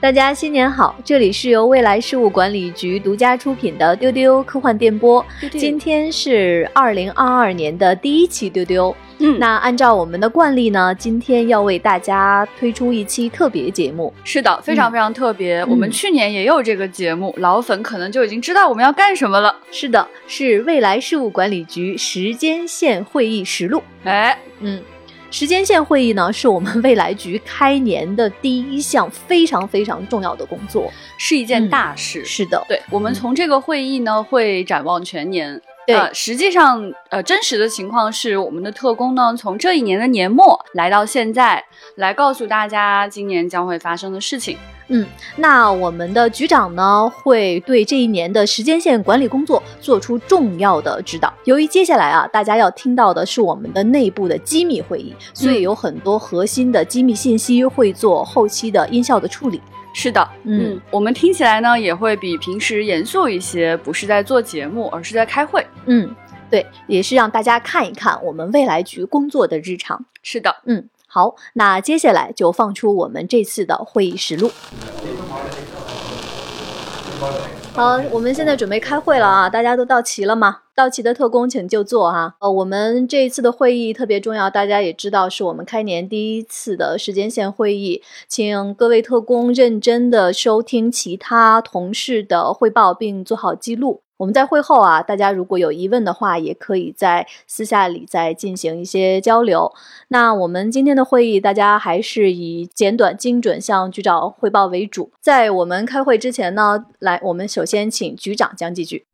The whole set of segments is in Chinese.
大家新年好！这里是由未来事务管理局独家出品的丢丢科幻电波。今天是二零二二年的第一期丢丢。嗯，那按照我们的惯例呢，今天要为大家推出一期特别节目。是的，非常非常特别。我们去年也有这个节目，老粉可能就已经知道我们要干什么了。是的，是未来事务管理局时间线会议实录。哎，嗯。时间线会议呢，是我们未来局开年的第一项非常非常重要的工作，是一件大事。是的，对我们从这个会议呢，会展望全年。对，实际上，呃，真实的情况是，我们的特工呢，从这一年的年末来到现在，来告诉大家今年将会发生的事情。嗯，那我们的局长呢，会对这一年的时间线管理工作做出重要的指导。由于接下来啊，大家要听到的是我们的内部的机密会议，所以有很多核心的机密信息会做后期的音效的处理。是的，嗯，我们听起来呢也会比平时严肃一些，不是在做节目，而是在开会。嗯，对，也是让大家看一看我们未来局工作的日常。是的，嗯，好，那接下来就放出我们这次的会议实录。好，我们现在准备开会了啊！大家都到齐了吗？到齐的特工请就坐哈。呃，我们这一次的会议特别重要，大家也知道是我们开年第一次的时间线会议，请各位特工认真的收听其他同事的汇报，并做好记录。我们在会后啊，大家如果有疑问的话，也可以在私下里再进行一些交流。那我们今天的会议，大家还是以简短精准向局长汇报为主。在我们开会之前呢，来，我们首先请局长讲几句。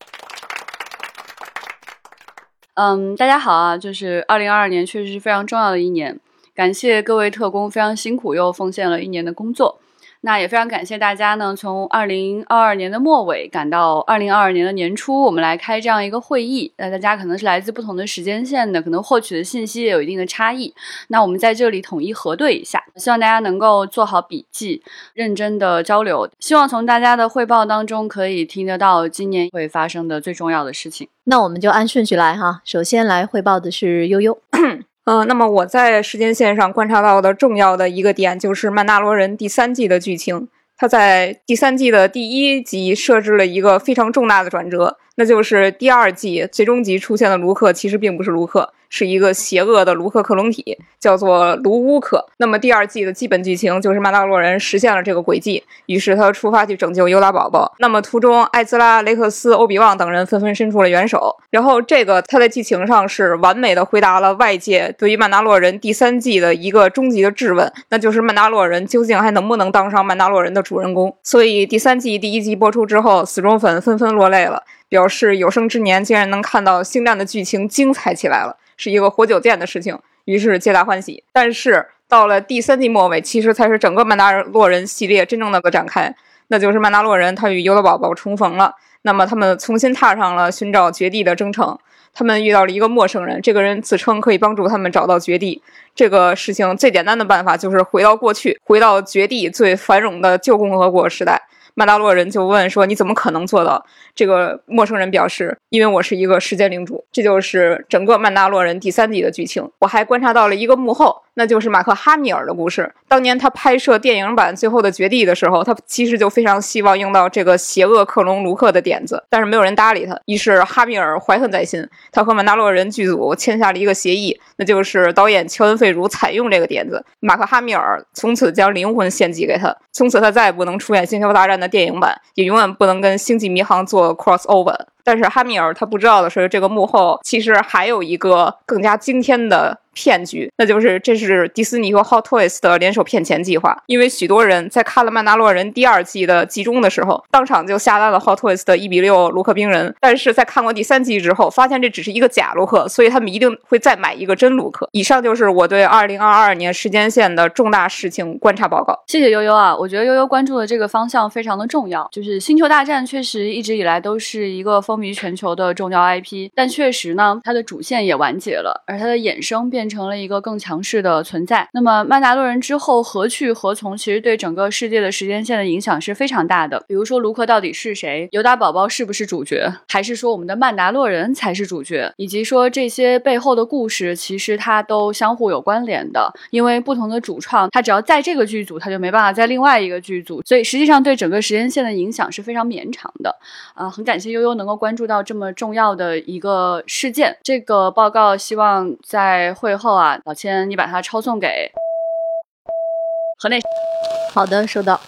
嗯，大家好啊，就是二零二二年确实是非常重要的一年，感谢各位特工非常辛苦又奉献了一年的工作。那也非常感谢大家呢，从二零二二年的末尾赶到二零二二年的年初，我们来开这样一个会议。那大家可能是来自不同的时间线的，可能获取的信息也有一定的差异。那我们在这里统一核对一下，希望大家能够做好笔记，认真的交流。希望从大家的汇报当中可以听得到今年会发生的最重要的事情。那我们就按顺序来哈，首先来汇报的是悠悠。嗯，那么我在时间线上观察到的重要的一个点就是《曼达罗人》第三季的剧情。它在第三季的第一集设置了一个非常重大的转折，那就是第二季最终集出现的卢克其实并不是卢克。是一个邪恶的卢克克隆体，叫做卢乌克。那么第二季的基本剧情就是曼达洛人实现了这个轨迹，于是他出发去拯救尤达宝宝。那么途中，艾兹拉、雷克斯、欧比旺等人纷纷伸出了援手。然后这个他在剧情上是完美的回答了外界对于曼达洛人第三季的一个终极的质问，那就是曼达洛人究竟还能不能当上曼达洛人的主人公？所以第三季第一集播出之后，死忠粉纷纷落泪了，表示有生之年竟然能看到星战的剧情精彩起来了。是一个活久见的事情，于是皆大欢喜。但是到了第三季末尾，其实才是整个曼达洛人系列真正的个展开，那就是曼达洛人他与尤德宝宝重逢了。那么他们重新踏上了寻找绝地的征程。他们遇到了一个陌生人，这个人自称可以帮助他们找到绝地。这个事情最简单的办法就是回到过去，回到绝地最繁荣的旧共和国时代。曼达洛人就问说：“你怎么可能做到？”这个陌生人表示：“因为我是一个时间领主。”这就是整个曼达洛人第三季的剧情。我还观察到了一个幕后。那就是马克·哈米尔的故事。当年他拍摄电影版《最后的绝地》的时候，他其实就非常希望用到这个邪恶克隆卢克的点子，但是没有人搭理他。于是哈米尔怀恨在心，他和曼达洛人剧组签下了一个协议，那就是导演乔恩·费如采用这个点子，马克·哈米尔从此将灵魂献祭给他，从此他再也不能出演《星球大战》的电影版，也永远不能跟《星际迷航》做 crossover。但是哈米尔他不知道的是，这个幕后其实还有一个更加惊天的。骗局，那就是这是迪士尼和 Hot Toys 的联手骗钱计划。因为许多人在看了《曼达洛人》第二季的集中的时候，当场就下单了 Hot Toys 的一比六卢克冰人。但是在看过第三季之后，发现这只是一个假卢克，所以他们一定会再买一个真卢克。以上就是我对2022年时间线的重大事情观察报告。谢谢悠悠啊，我觉得悠悠关注的这个方向非常的重要。就是《星球大战》确实一直以来都是一个风风靡全球的重要 IP，但确实呢，它的主线也完结了，而它的衍生变变成了一个更强势的存在。那么曼达洛人之后何去何从，其实对整个世界的时间线的影响是非常大的。比如说卢克到底是谁，尤达宝宝是不是主角，还是说我们的曼达洛人才是主角，以及说这些背后的故事，其实它都相互有关联的。因为不同的主创，他只要在这个剧组，他就没办法在另外一个剧组，所以实际上对整个时间线的影响是非常绵长的。啊，很感谢悠悠能够关注到这么重要的一个事件。这个报告希望在会后啊，老千你把它抄送给河内。好的，收到。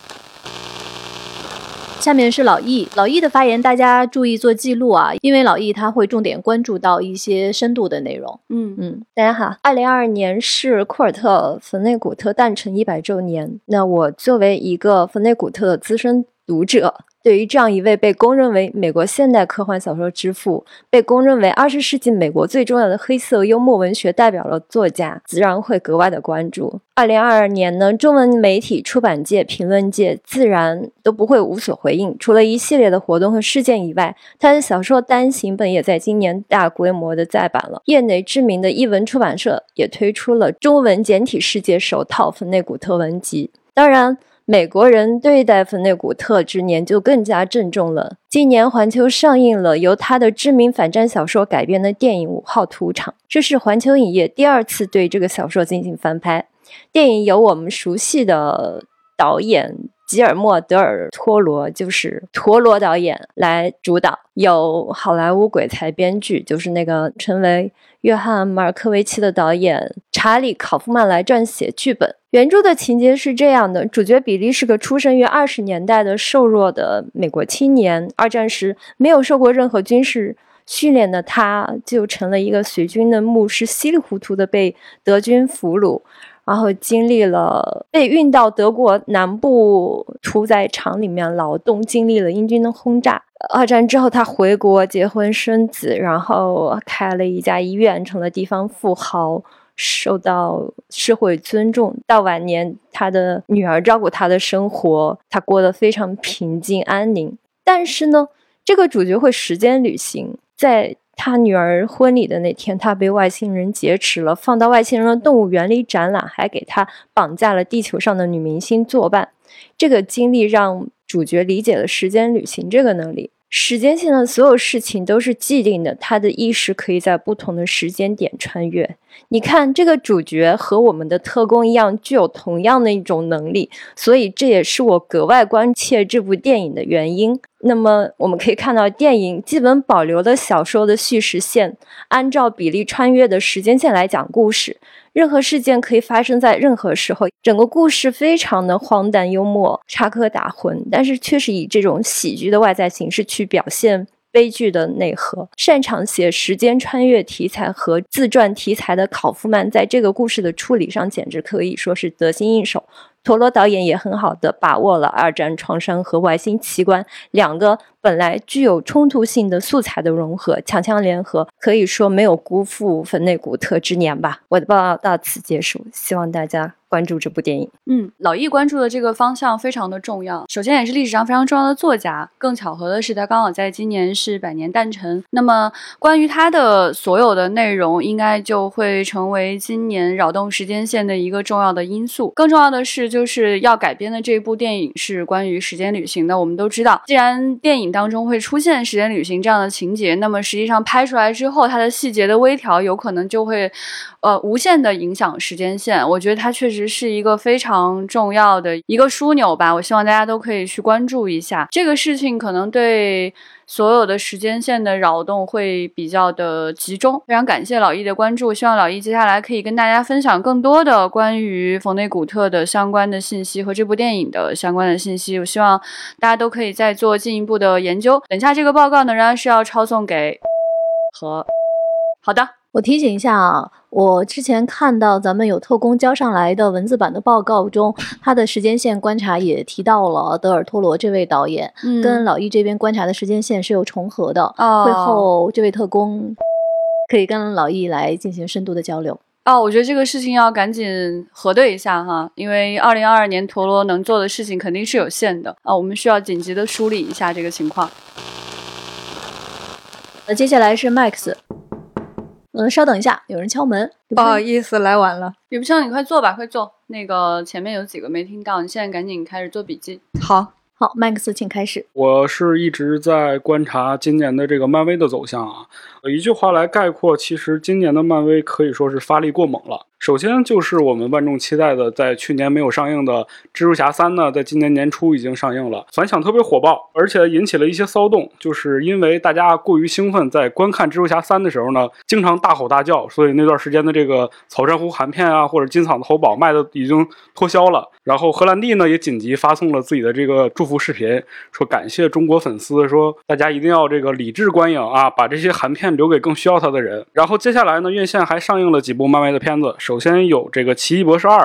下面是老易，老易的发言，大家注意做记录啊，因为老易他会重点关注到一些深度的内容。嗯嗯，大家好，二零二二年是库尔特·冯内古特诞辰一百周年。那我作为一个冯内古特的资深读者。对于这样一位被公认为美国现代科幻小说之父，被公认为二十世纪美国最重要的黑色幽默文学代表的作家，自然会格外的关注。二零二二年呢，中文媒体、出版界、评论界自然都不会无所回应。除了一系列的活动和事件以外，他的小说单行本也在今年大规模的再版了。业内知名的译文出版社也推出了中文简体世界首套芬内古特文集。当然。美国人对待芬内古特之年就更加郑重了。今年环球上映了由他的知名反战小说改编的电影《五号屠场》，这是环球影业第二次对这个小说进行翻拍。电影由我们熟悉的导演吉尔莫·德尔托罗，就是陀螺导演来主导，有好莱坞鬼才编剧，就是那个成为约翰·马尔科维奇的导演查理·考夫曼来撰写剧本。原著的情节是这样的：主角比利是个出生于二十年代的瘦弱的美国青年。二战时没有受过任何军事训练的他，就成了一个随军的牧师，稀里糊涂的被德军俘虏，然后经历了被运到德国南部屠宰场里面劳动，经历了英军的轰炸。二战之后，他回国结婚生子，然后开了一家医院，成了地方富豪。受到社会尊重，到晚年，他的女儿照顾他的生活，他过得非常平静安宁。但是呢，这个主角会时间旅行，在他女儿婚礼的那天，他被外星人劫持了，放到外星人的动物园里展览，还给他绑架了地球上的女明星作伴。这个经历让主角理解了时间旅行这个能力。时间线的所有事情都是既定的，他的意识可以在不同的时间点穿越。你看，这个主角和我们的特工一样，具有同样的一种能力，所以这也是我格外关切这部电影的原因。那么，我们可以看到，电影基本保留了小说的叙事线，按照比例穿越的时间线来讲故事。任何事件可以发生在任何时候，整个故事非常的荒诞幽默、插科打诨，但是却是以这种喜剧的外在形式去表现悲剧的内核。擅长写时间穿越题材和自传题材的考夫曼，在这个故事的处理上简直可以说是得心应手。陀螺导演也很好的把握了二战创伤和外星奇观两个本来具有冲突性的素材的融合，强强联合，可以说没有辜负粉内古特之年吧。我的报道到此结束，希望大家。关注这部电影，嗯，老易关注的这个方向非常的重要。首先，也是历史上非常重要的作家。更巧合的是，他刚好在今年是百年诞辰。那么，关于他的所有的内容，应该就会成为今年扰动时间线的一个重要的因素。更重要的是，就是要改编的这一部电影是关于时间旅行的。我们都知道，既然电影当中会出现时间旅行这样的情节，那么实际上拍出来之后，它的细节的微调有可能就会，呃，无限的影响时间线。我觉得它确。实是一个非常重要的一个枢纽吧，我希望大家都可以去关注一下这个事情，可能对所有的时间线的扰动会比较的集中。非常感谢老易的关注，希望老易接下来可以跟大家分享更多的关于冯内古特的相关的信息和这部电影的相关的信息。我希望大家都可以再做进一步的研究。等下这个报告呢，仍然是要抄送给和好的。我提醒一下啊，我之前看到咱们有特工交上来的文字版的报告中，他的时间线观察也提到了德尔托罗这位导演，跟老易这边观察的时间线是有重合的。会后这位特工可以跟老易来进行深度的交流。哦，我觉得这个事情要赶紧核对一下哈，因为二零二二年陀螺能做的事情肯定是有限的啊，我们需要紧急的梳理一下这个情况。那接下来是 Max。嗯，稍等一下，有人敲门。不好意思，来晚了。吕不生，你快坐吧，快坐。那个前面有几个没听到，你现在赶紧开始做笔记。好。好，Max，请开始。我是一直在观察今年的这个漫威的走向啊。一句话来概括，其实今年的漫威可以说是发力过猛了。首先就是我们万众期待的，在去年没有上映的《蜘蛛侠三》呢，在今年年初已经上映了，反响特别火爆，而且引起了一些骚动，就是因为大家过于兴奋，在观看《蜘蛛侠三》的时候呢，经常大吼大叫，所以那段时间的这个草珊瑚含片啊，或者金嗓子喉宝卖的已经脱销了。然后荷兰弟呢也紧急发送了自己的这个祝福视频，说感谢中国粉丝，说大家一定要这个理智观影啊，把这些含片留给更需要它的人。然后接下来呢，院线还上映了几部漫威的片子。首先有这个《奇异博士二》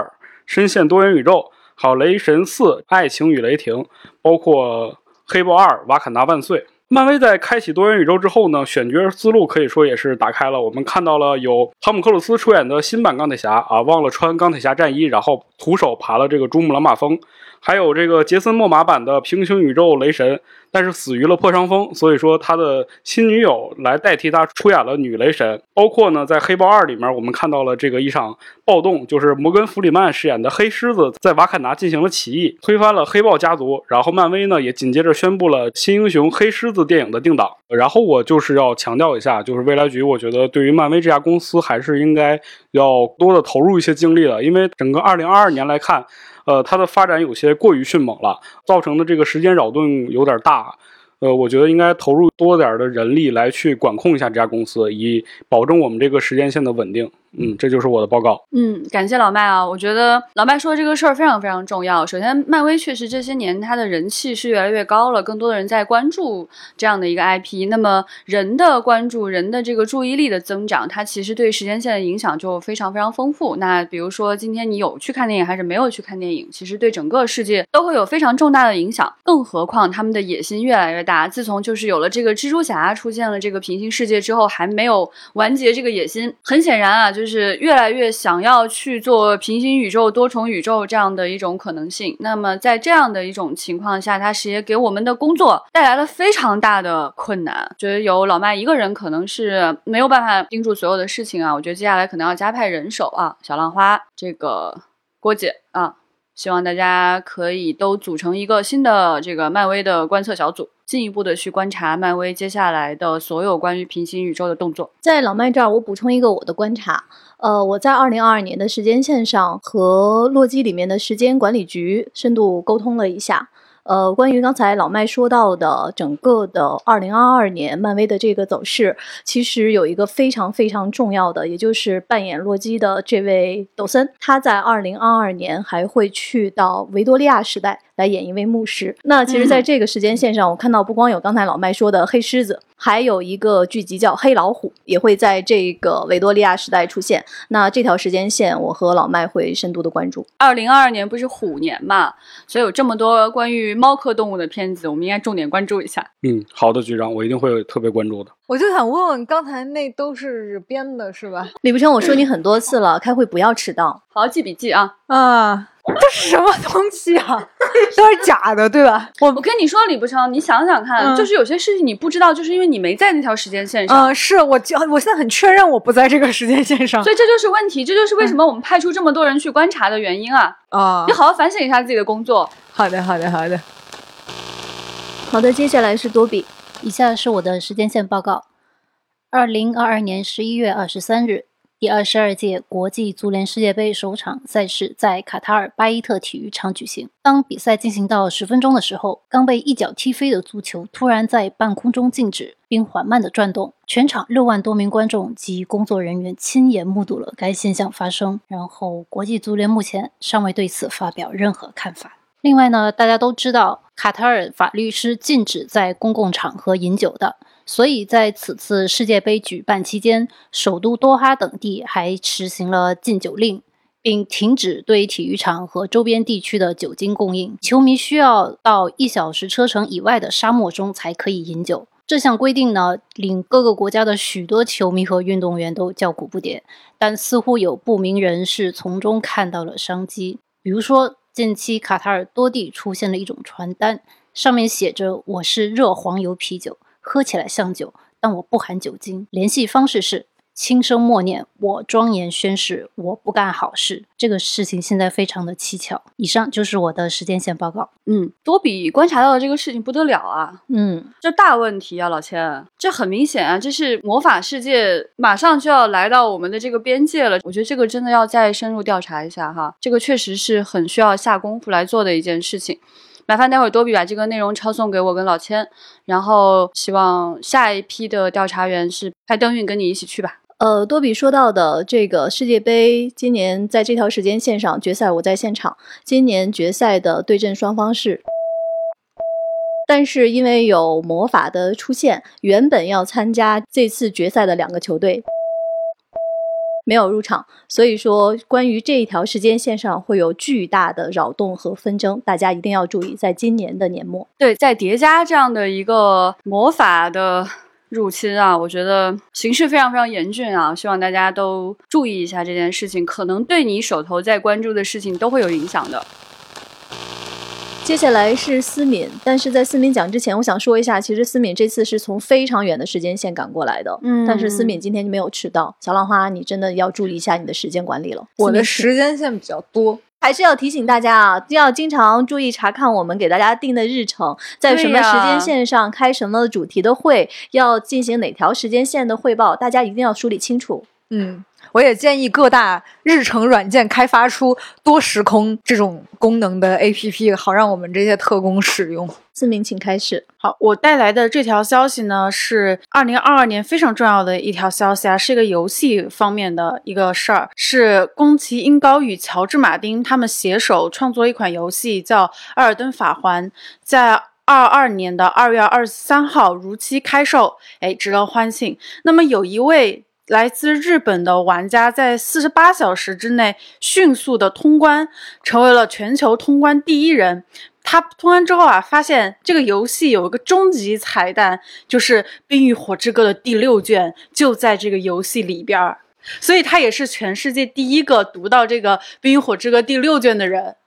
深陷多元宇宙，还有《雷神四：爱情与雷霆》，包括《黑豹二：瓦坎达万岁》。漫威在开启多元宇宙之后呢，选角思路可以说也是打开了。我们看到了有汤姆克鲁斯出演的新版钢铁侠啊，忘了穿钢铁侠战衣，然后徒手爬了这个珠穆朗玛峰。还有这个杰森·莫玛版的平行宇宙雷神，但是死于了破伤风，所以说他的新女友来代替他出演了女雷神。包括呢，在黑豹二里面，我们看到了这个一场暴动，就是摩根·弗里曼饰演的黑狮子在瓦坎达进行了起义，推翻了黑豹家族。然后漫威呢也紧接着宣布了新英雄黑狮子电影的定档。然后我就是要强调一下，就是未来局，我觉得对于漫威这家公司还是应该要多的投入一些精力的，因为整个二零二二年来看。呃，它的发展有些过于迅猛了，造成的这个时间扰动有点大。呃，我觉得应该投入多点的人力来去管控一下这家公司，以保证我们这个时间线的稳定。嗯，这就是我的报告。嗯，感谢老麦啊，我觉得老麦说的这个事儿非常非常重要。首先，漫威确实这些年它的人气是越来越高了，更多的人在关注这样的一个 IP。那么人的关注，人的这个注意力的增长，它其实对时间线的影响就非常非常丰富。那比如说今天你有去看电影还是没有去看电影，其实对整个世界都会有非常重大的影响。更何况他们的野心越来越大，自从就是有了这个蜘蛛侠出现了这个平行世界之后，还没有完结这个野心。很显然啊，就。就是越来越想要去做平行宇宙、多重宇宙这样的一种可能性。那么在这样的一种情况下，它实也给我们的工作带来了非常大的困难。觉得有老麦一个人可能是没有办法盯住所有的事情啊。我觉得接下来可能要加派人手啊，小浪花、这个郭姐啊，希望大家可以都组成一个新的这个漫威的观测小组。进一步的去观察漫威接下来的所有关于平行宇宙的动作。在老麦这儿，我补充一个我的观察。呃，我在二零二二年的时间线上和洛基里面的时间管理局深度沟通了一下。呃，关于刚才老麦说到的整个的二零二二年漫威的这个走势，其实有一个非常非常重要的，也就是扮演洛基的这位抖森，他在二零二二年还会去到维多利亚时代。来演一位牧师。那其实，在这个时间线上，我看到不光有刚才老麦说的黑狮子，还有一个剧集叫黑老虎，也会在这个维多利亚时代出现。那这条时间线，我和老麦会深度的关注。二零二二年不是虎年嘛，所以有这么多关于猫科动物的片子，我们应该重点关注一下。嗯，好的，局长，我一定会特别关注的。我就想问问，刚才那都是编的，是吧？李不成，我说你很多次了，开会不要迟到，好好记笔记啊啊。这是什么东西啊？都是假的，对吧？我我跟你说，李不成，你想想看，就是有些事情你不知道，就是因为你没在那条时间线上。嗯，是我，我现在很确认我不在这个时间线上，所以这就是问题，这就是为什么我们派出这么多人去观察的原因啊！啊，你好好反省一下自己的工作。好的，好的，好的，好的。接下来是多比，以下是我的时间线报告：二零二二年十一月二十三日。第二十二届国际足联世界杯首场赛事在卡塔尔巴伊特体育场举行。当比赛进行到十分钟的时候，刚被一脚踢飞的足球突然在半空中静止并缓慢地转动。全场六万多名观众及工作人员亲眼目睹了该现象发生。然后，国际足联目前尚未对此发表任何看法。另外呢，大家都知道，卡塔尔法律是禁止在公共场合饮酒的。所以在此次世界杯举办期间，首都多哈等地还实行了禁酒令，并停止对体育场和周边地区的酒精供应。球迷需要到一小时车程以外的沙漠中才可以饮酒。这项规定呢，令各个国家的许多球迷和运动员都叫苦不迭。但似乎有不明人士从中看到了商机，比如说，近期卡塔尔多地出现了一种传单，上面写着“我是热黄油啤酒”。喝起来像酒，但我不含酒精。联系方式是。轻声默念，我庄严宣誓，我不干好事。这个事情现在非常的蹊跷。以上就是我的时间线报告。嗯，多比观察到的这个事情不得了啊！嗯，这大问题啊，老千，这很明显啊，这是魔法世界马上就要来到我们的这个边界了。我觉得这个真的要再深入调查一下哈，这个确实是很需要下功夫来做的一件事情。麻烦待会儿多比把这个内容抄送给我跟老千，然后希望下一批的调查员是派邓运跟你一起去吧。呃，多比说到的这个世界杯，今年在这条时间线上决赛，我在现场。今年决赛的对阵双方是，但是因为有魔法的出现，原本要参加这次决赛的两个球队没有入场，所以说关于这一条时间线上会有巨大的扰动和纷争，大家一定要注意，在今年的年末，对，在叠加这样的一个魔法的。入侵啊，我觉得形势非常非常严峻啊，希望大家都注意一下这件事情，可能对你手头在关注的事情都会有影响的。接下来是思敏，但是在思敏讲之前，我想说一下，其实思敏这次是从非常远的时间线赶过来的，嗯，但是思敏今天就没有迟到。小浪花，你真的要注意一下你的时间管理了。我的时间线比较多。还是要提醒大家啊，要经常注意查看我们给大家定的日程，在什么时间线上开什么主题的会，要进行哪条时间线的汇报，大家一定要梳理清楚。嗯。我也建议各大日程软件开发出多时空这种功能的 APP，好让我们这些特工使用。思明，请开始。好，我带来的这条消息呢，是二零二二年非常重要的一条消息啊，是一个游戏方面的一个事儿，是宫崎英高与乔治马丁他们携手创作一款游戏，叫《艾尔登法环》，在二二年的二月二十三号如期开售，哎，值得欢庆。那么有一位。来自日本的玩家在四十八小时之内迅速的通关，成为了全球通关第一人。他通关之后啊，发现这个游戏有一个终极彩蛋，就是《冰与火之歌》的第六卷就在这个游戏里边儿，所以他也是全世界第一个读到这个《冰与火之歌》第六卷的人。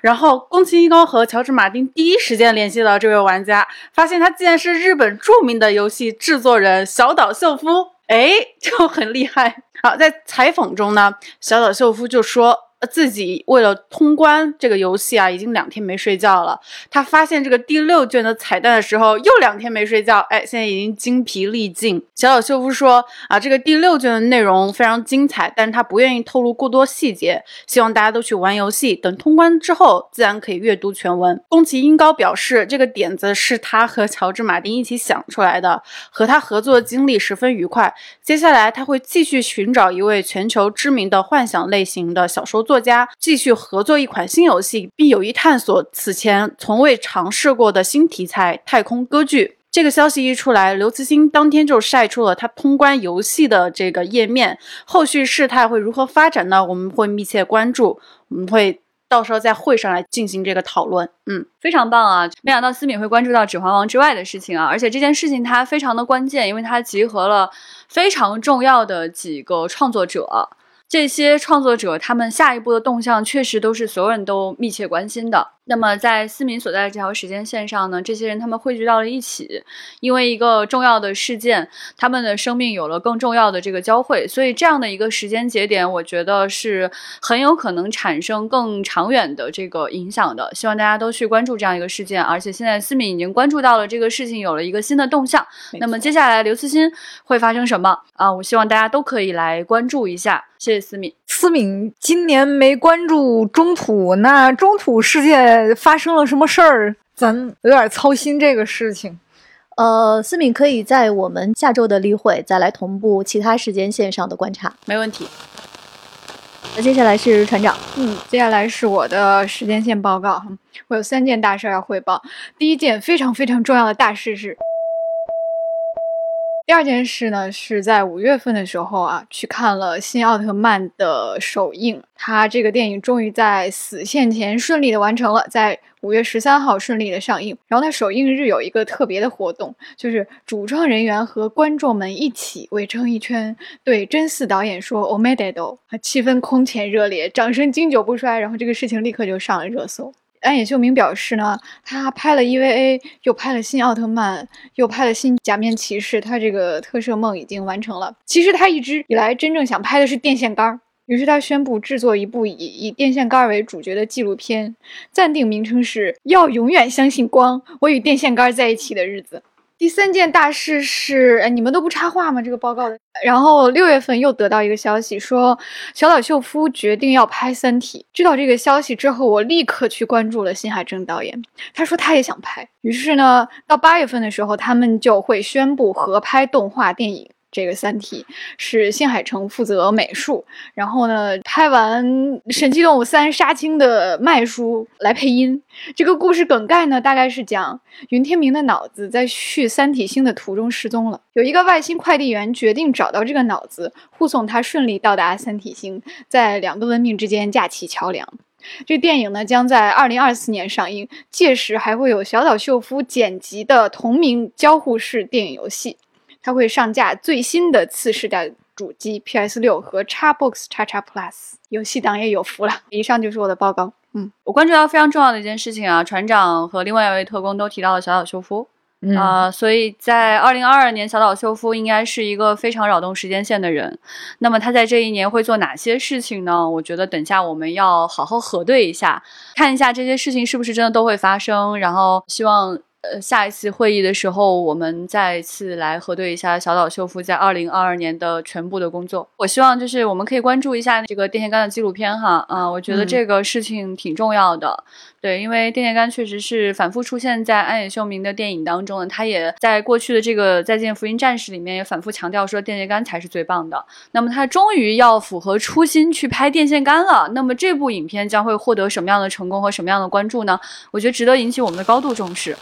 然后，宫崎英高和乔治马丁第一时间联系到这位玩家，发现他竟然是日本著名的游戏制作人小岛秀夫。哎，就很厉害。好，在采访中呢，小岛秀夫就说。自己为了通关这个游戏啊，已经两天没睡觉了。他发现这个第六卷的彩蛋的时候，又两天没睡觉。哎，现在已经精疲力尽。小岛秀夫说啊，这个第六卷的内容非常精彩，但是他不愿意透露过多细节，希望大家都去玩游戏。等通关之后，自然可以阅读全文。宫崎英高表示，这个点子是他和乔治马丁一起想出来的，和他合作的经历十分愉快。接下来他会继续寻找一位全球知名的幻想类型的小说作。作家继续合作一款新游戏，并有意探索此前从未尝试过的新题材——太空歌剧。这个消息一出来，刘慈欣当天就晒出了他通关游戏的这个页面。后续事态会如何发展呢？我们会密切关注，我们会到时候在会上来进行这个讨论。嗯，非常棒啊！没想到思敏会关注到《指环王》之外的事情啊，而且这件事情它非常的关键，因为它集合了非常重要的几个创作者。这些创作者，他们下一步的动向，确实都是所有人都密切关心的。那么，在思敏所在的这条时间线上呢，这些人他们汇聚到了一起，因为一个重要的事件，他们的生命有了更重要的这个交汇，所以这样的一个时间节点，我觉得是很有可能产生更长远的这个影响的。希望大家都去关注这样一个事件，而且现在思敏已经关注到了这个事情有了一个新的动向。那么接下来刘慈欣会发生什么啊？我希望大家都可以来关注一下。谢谢思敏。思敏今年没关注中土，那中土世界。发生了什么事儿？咱有点操心这个事情。呃，思敏可以在我们下周的例会再来同步其他时间线上的观察，没问题。那接下来是船长，嗯，接下来是我的时间线报告。我有三件大事要汇报。第一件非常非常重要的大事是。第二件事呢，是在五月份的时候啊，去看了新奥特曼的首映。他这个电影终于在死线前顺利的完成了，在五月十三号顺利的上映。然后他首映日有一个特别的活动，就是主创人员和观众们一起围成一圈，对真嗣导演说 “omededo”，气氛空前热烈，掌声经久不衰。然后这个事情立刻就上了热搜。安野秀明表示呢，他拍了 EVA，又拍了新奥特曼，又拍了新假面骑士，他这个特摄梦已经完成了。其实他一直以来真正想拍的是电线杆儿，于是他宣布制作一部以以电线杆儿为主角的纪录片，暂定名称是《要永远相信光：我与电线杆儿在一起的日子》。第三件大事是，哎，你们都不插话吗？这个报告的。然后六月份又得到一个消息，说小岛秀夫决定要拍《三体》。知道这个消息之后，我立刻去关注了新海正导演。他说他也想拍。于是呢，到八月份的时候，他们就会宣布合拍动画电影。这个《三体》是新海诚负责美术，然后呢，拍完《神奇动物三》杀青的麦叔来配音。这个故事梗概呢，大概是讲云天明的脑子在去三体星的途中失踪了，有一个外星快递员决定找到这个脑子，护送他顺利到达三体星，在两个文明之间架起桥梁。这电影呢，将在二零二四年上映，届时还会有小岛秀夫剪辑的同名交互式电影游戏。它会上架最新的次世代主机 PS 六和 Xbox X X Plus，游戏党也有福了。以上就是我的报告。嗯，我关注到非常重要的一件事情啊，船长和另外一位特工都提到了小岛秀夫啊，所以在二零二二年，小岛秀夫应该是一个非常扰动时间线的人。那么他在这一年会做哪些事情呢？我觉得等下我们要好好核对一下，看一下这些事情是不是真的都会发生，然后希望。呃，下一次会议的时候，我们再次来核对一下小岛秀夫在二零二二年的全部的工作。我希望就是我们可以关注一下这个电线杆的纪录片哈，啊，我觉得这个事情挺重要的。对，因为电线杆确实是反复出现在安野秀明的电影当中，他也在过去的这个《再见福音战士》里面也反复强调说电线杆才是最棒的。那么他终于要符合初心去拍电线杆了，那么这部影片将会获得什么样的成功和什么样的关注呢？我觉得值得引起我们的高度重视。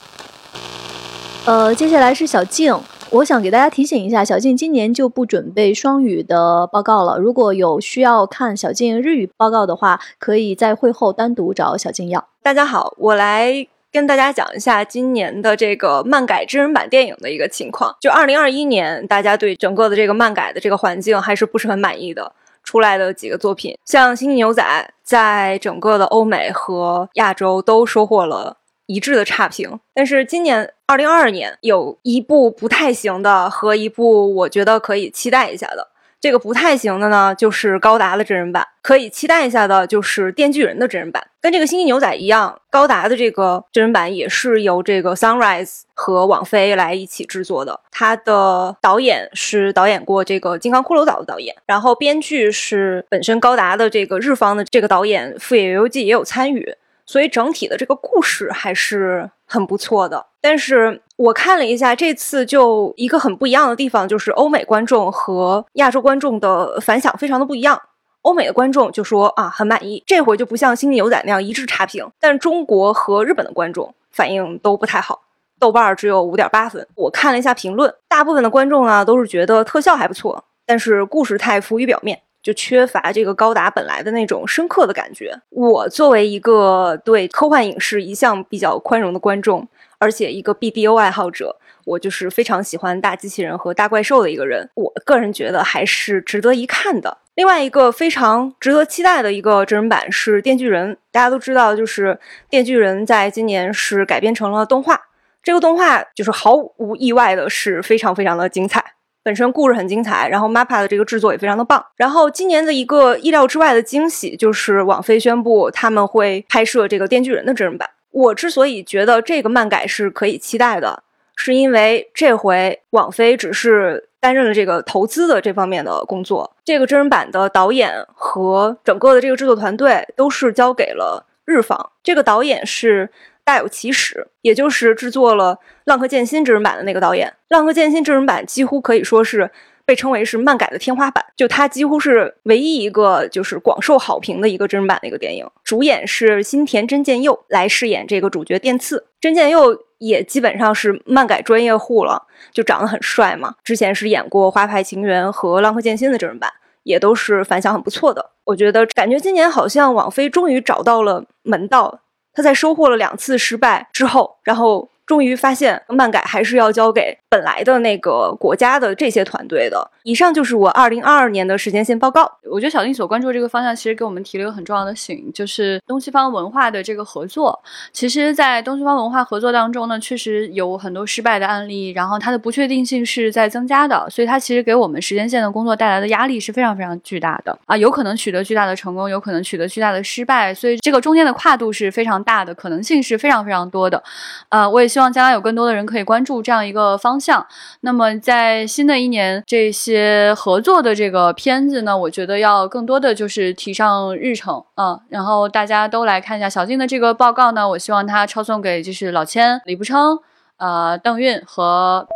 呃，接下来是小静，我想给大家提醒一下，小静今年就不准备双语的报告了。如果有需要看小静日语报告的话，可以在会后单独找小静要。大家好，我来跟大家讲一下今年的这个漫改真人版电影的一个情况。就二零二一年，大家对整个的这个漫改的这个环境还是不是很满意的。出来的几个作品，像《星际牛仔》在整个的欧美和亚洲都收获了。一致的差评，但是今年二零二二年有一部不太行的和一部我觉得可以期待一下的。这个不太行的呢，就是高达的真人版；可以期待一下的，就是电锯人的真人版。跟这个星际牛仔一样，高达的这个真人版也是由这个 Sunrise 和网飞来一起制作的。它的导演是导演过这个金刚骷髅岛的导演，然后编剧是本身高达的这个日方的这个导演富野由纪也有参与。所以整体的这个故事还是很不错的，但是我看了一下，这次就一个很不一样的地方，就是欧美观众和亚洲观众的反响非常的不一样。欧美的观众就说啊很满意，这回就不像《星际牛仔》那样一致差评，但中国和日本的观众反应都不太好，豆瓣只有五点八分。我看了一下评论，大部分的观众呢都是觉得特效还不错，但是故事太浮于表面。就缺乏这个高达本来的那种深刻的感觉。我作为一个对科幻影视一向比较宽容的观众，而且一个 BDO 爱好者，我就是非常喜欢大机器人和大怪兽的一个人。我个人觉得还是值得一看的。另外一个非常值得期待的一个真人版是《电锯人》，大家都知道，就是《电锯人》在今年是改编成了动画。这个动画就是毫无意外的是非常非常的精彩。本身故事很精彩，然后 MAPPA 的这个制作也非常的棒。然后今年的一个意料之外的惊喜就是网飞宣布他们会拍摄这个《电锯人》的真人版。我之所以觉得这个漫改是可以期待的，是因为这回网飞只是担任了这个投资的这方面的工作，这个真人版的导演和整个的这个制作团队都是交给了日方。这个导演是。大有其史，也就是制作了《浪客剑心》真人版的那个导演，《浪客剑心》真人版几乎可以说是被称为是漫改的天花板，就它几乎是唯一一个就是广受好评的一个真人版的一个电影。主演是新田真剑佑来饰演这个主角电次，真剑佑也基本上是漫改专业户了，就长得很帅嘛。之前是演过《花牌情缘》和《浪客剑心》的真人版，也都是反响很不错的。我觉得感觉今年好像网飞终于找到了门道。他在收获了两次失败之后，然后终于发现漫改还是要交给本来的那个国家的这些团队的。以上就是我二零二二年的时间线报告。我觉得小丁所关注的这个方向，其实给我们提了一个很重要的醒，就是东西方文化的这个合作。其实，在东西方文化合作当中呢，确实有很多失败的案例，然后它的不确定性是在增加的，所以它其实给我们时间线的工作带来的压力是非常非常巨大的啊，有可能取得巨大的成功，有可能取得巨大的失败，所以这个中间的跨度是非常大的，可能性是非常非常多的。呃，我也希望将来有更多的人可以关注这样一个方向。那么，在新的一年，这些合作的这个片子呢，我觉得要更多的就是提上日程啊，然后大家都来看一下小静的这个报告呢，我希望他抄送给就是老千、李步称、呃邓韵和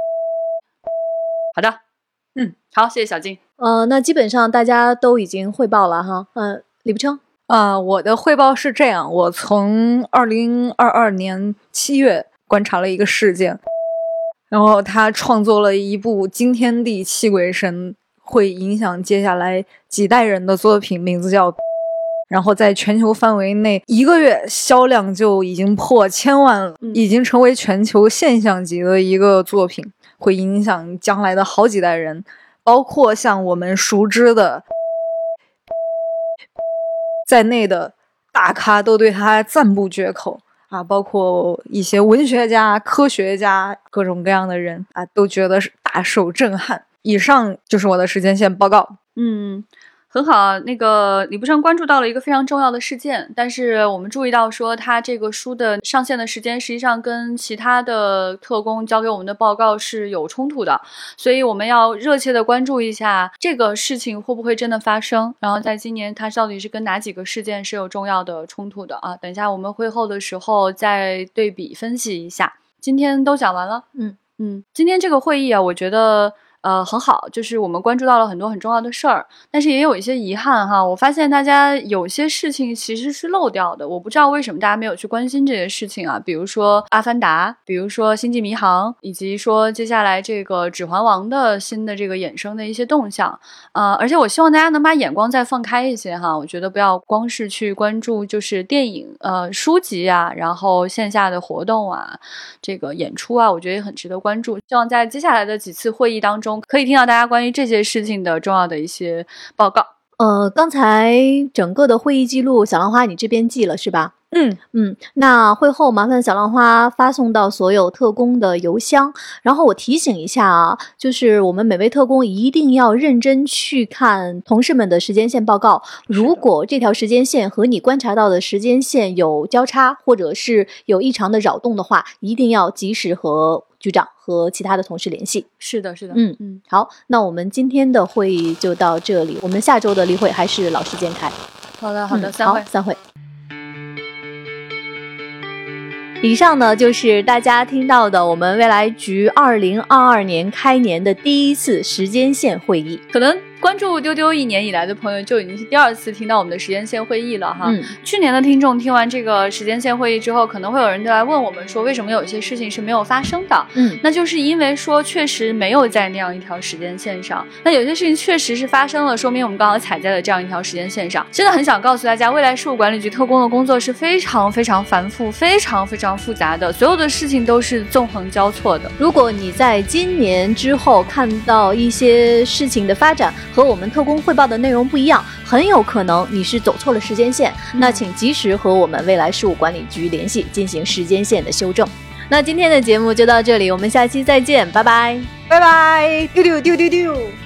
好的，嗯，好，谢谢小静。呃，那基本上大家都已经汇报了哈。嗯，李步称，啊，我的汇报是这样：我从二零二二年七月观察了一个事件，然后他创作了一部惊天地泣鬼神，会影响接下来几代人的作品，名字叫。然后在全球范围内，一个月销量就已经破千万了，已经成为全球现象级的一个作品，会影响将来的好几代人，包括像我们熟知的在内的大咖都对他赞不绝口啊，包括一些文学家、科学家，各种各样的人啊，都觉得是大受震撼。以上就是我的时间线报告。嗯。很好，那个李不胜关注到了一个非常重要的事件，但是我们注意到说他这个书的上线的时间实际上跟其他的特工交给我们的报告是有冲突的，所以我们要热切的关注一下这个事情会不会真的发生，然后在今年它到底是跟哪几个事件是有重要的冲突的啊？等一下我们会后的时候再对比分析一下。今天都讲完了，嗯嗯，今天这个会议啊，我觉得。呃，很好，就是我们关注到了很多很重要的事儿，但是也有一些遗憾哈。我发现大家有些事情其实是漏掉的，我不知道为什么大家没有去关心这些事情啊。比如说《阿凡达》，比如说《星际迷航》，以及说接下来这个《指环王》的新的这个衍生的一些动向。呃，而且我希望大家能把眼光再放开一些哈。我觉得不要光是去关注就是电影、呃书籍啊，然后线下的活动啊，这个演出啊，我觉得也很值得关注。希望在接下来的几次会议当中。可以听到大家关于这些事情的重要的一些报告。呃，刚才整个的会议记录，小浪花你这边记了是吧？嗯嗯，那会后麻烦小浪花发送到所有特工的邮箱。然后我提醒一下啊，就是我们每位特工一定要认真去看同事们的时间线报告。如果这条时间线和你观察到的时间线有交叉，或者是有异常的扰动的话，一定要及时和局长和其他的同事联系。是的，是的，嗯嗯，好，那我们今天的会议就到这里，我们下周的例会还是老时间开。好的，好的，嗯散会好。散会。以上呢就是大家听到的我们未来局二零二二年开年的第一次时间线会议。可能关注丢丢一年以来的朋友，就已经是第二次听到我们的时间线会议了哈。嗯，去年的听众听完这个时间线会议之后，可能会有人就来问我们说，为什么有一些事情是没有发生的？嗯，那就是因为说确实没有在那样一条时间线上。那有些事情确实是发生了，说明我们刚好踩在了这样一条时间线上。真的很想告诉大家，未来事务管理局特工的工作是非常非常繁复、非常非常复杂的，所有的事情都是纵横交错的。如果你在今年之后看到一些事情的发展和我们特工汇报的内容不一样，很有可能你是走错了时间线。那请及时和我们未来事务管理局联系，进行时间线的修正。那今天的节目就到这里，我们下期再见，拜拜。拜拜，丢丢丢丢丢。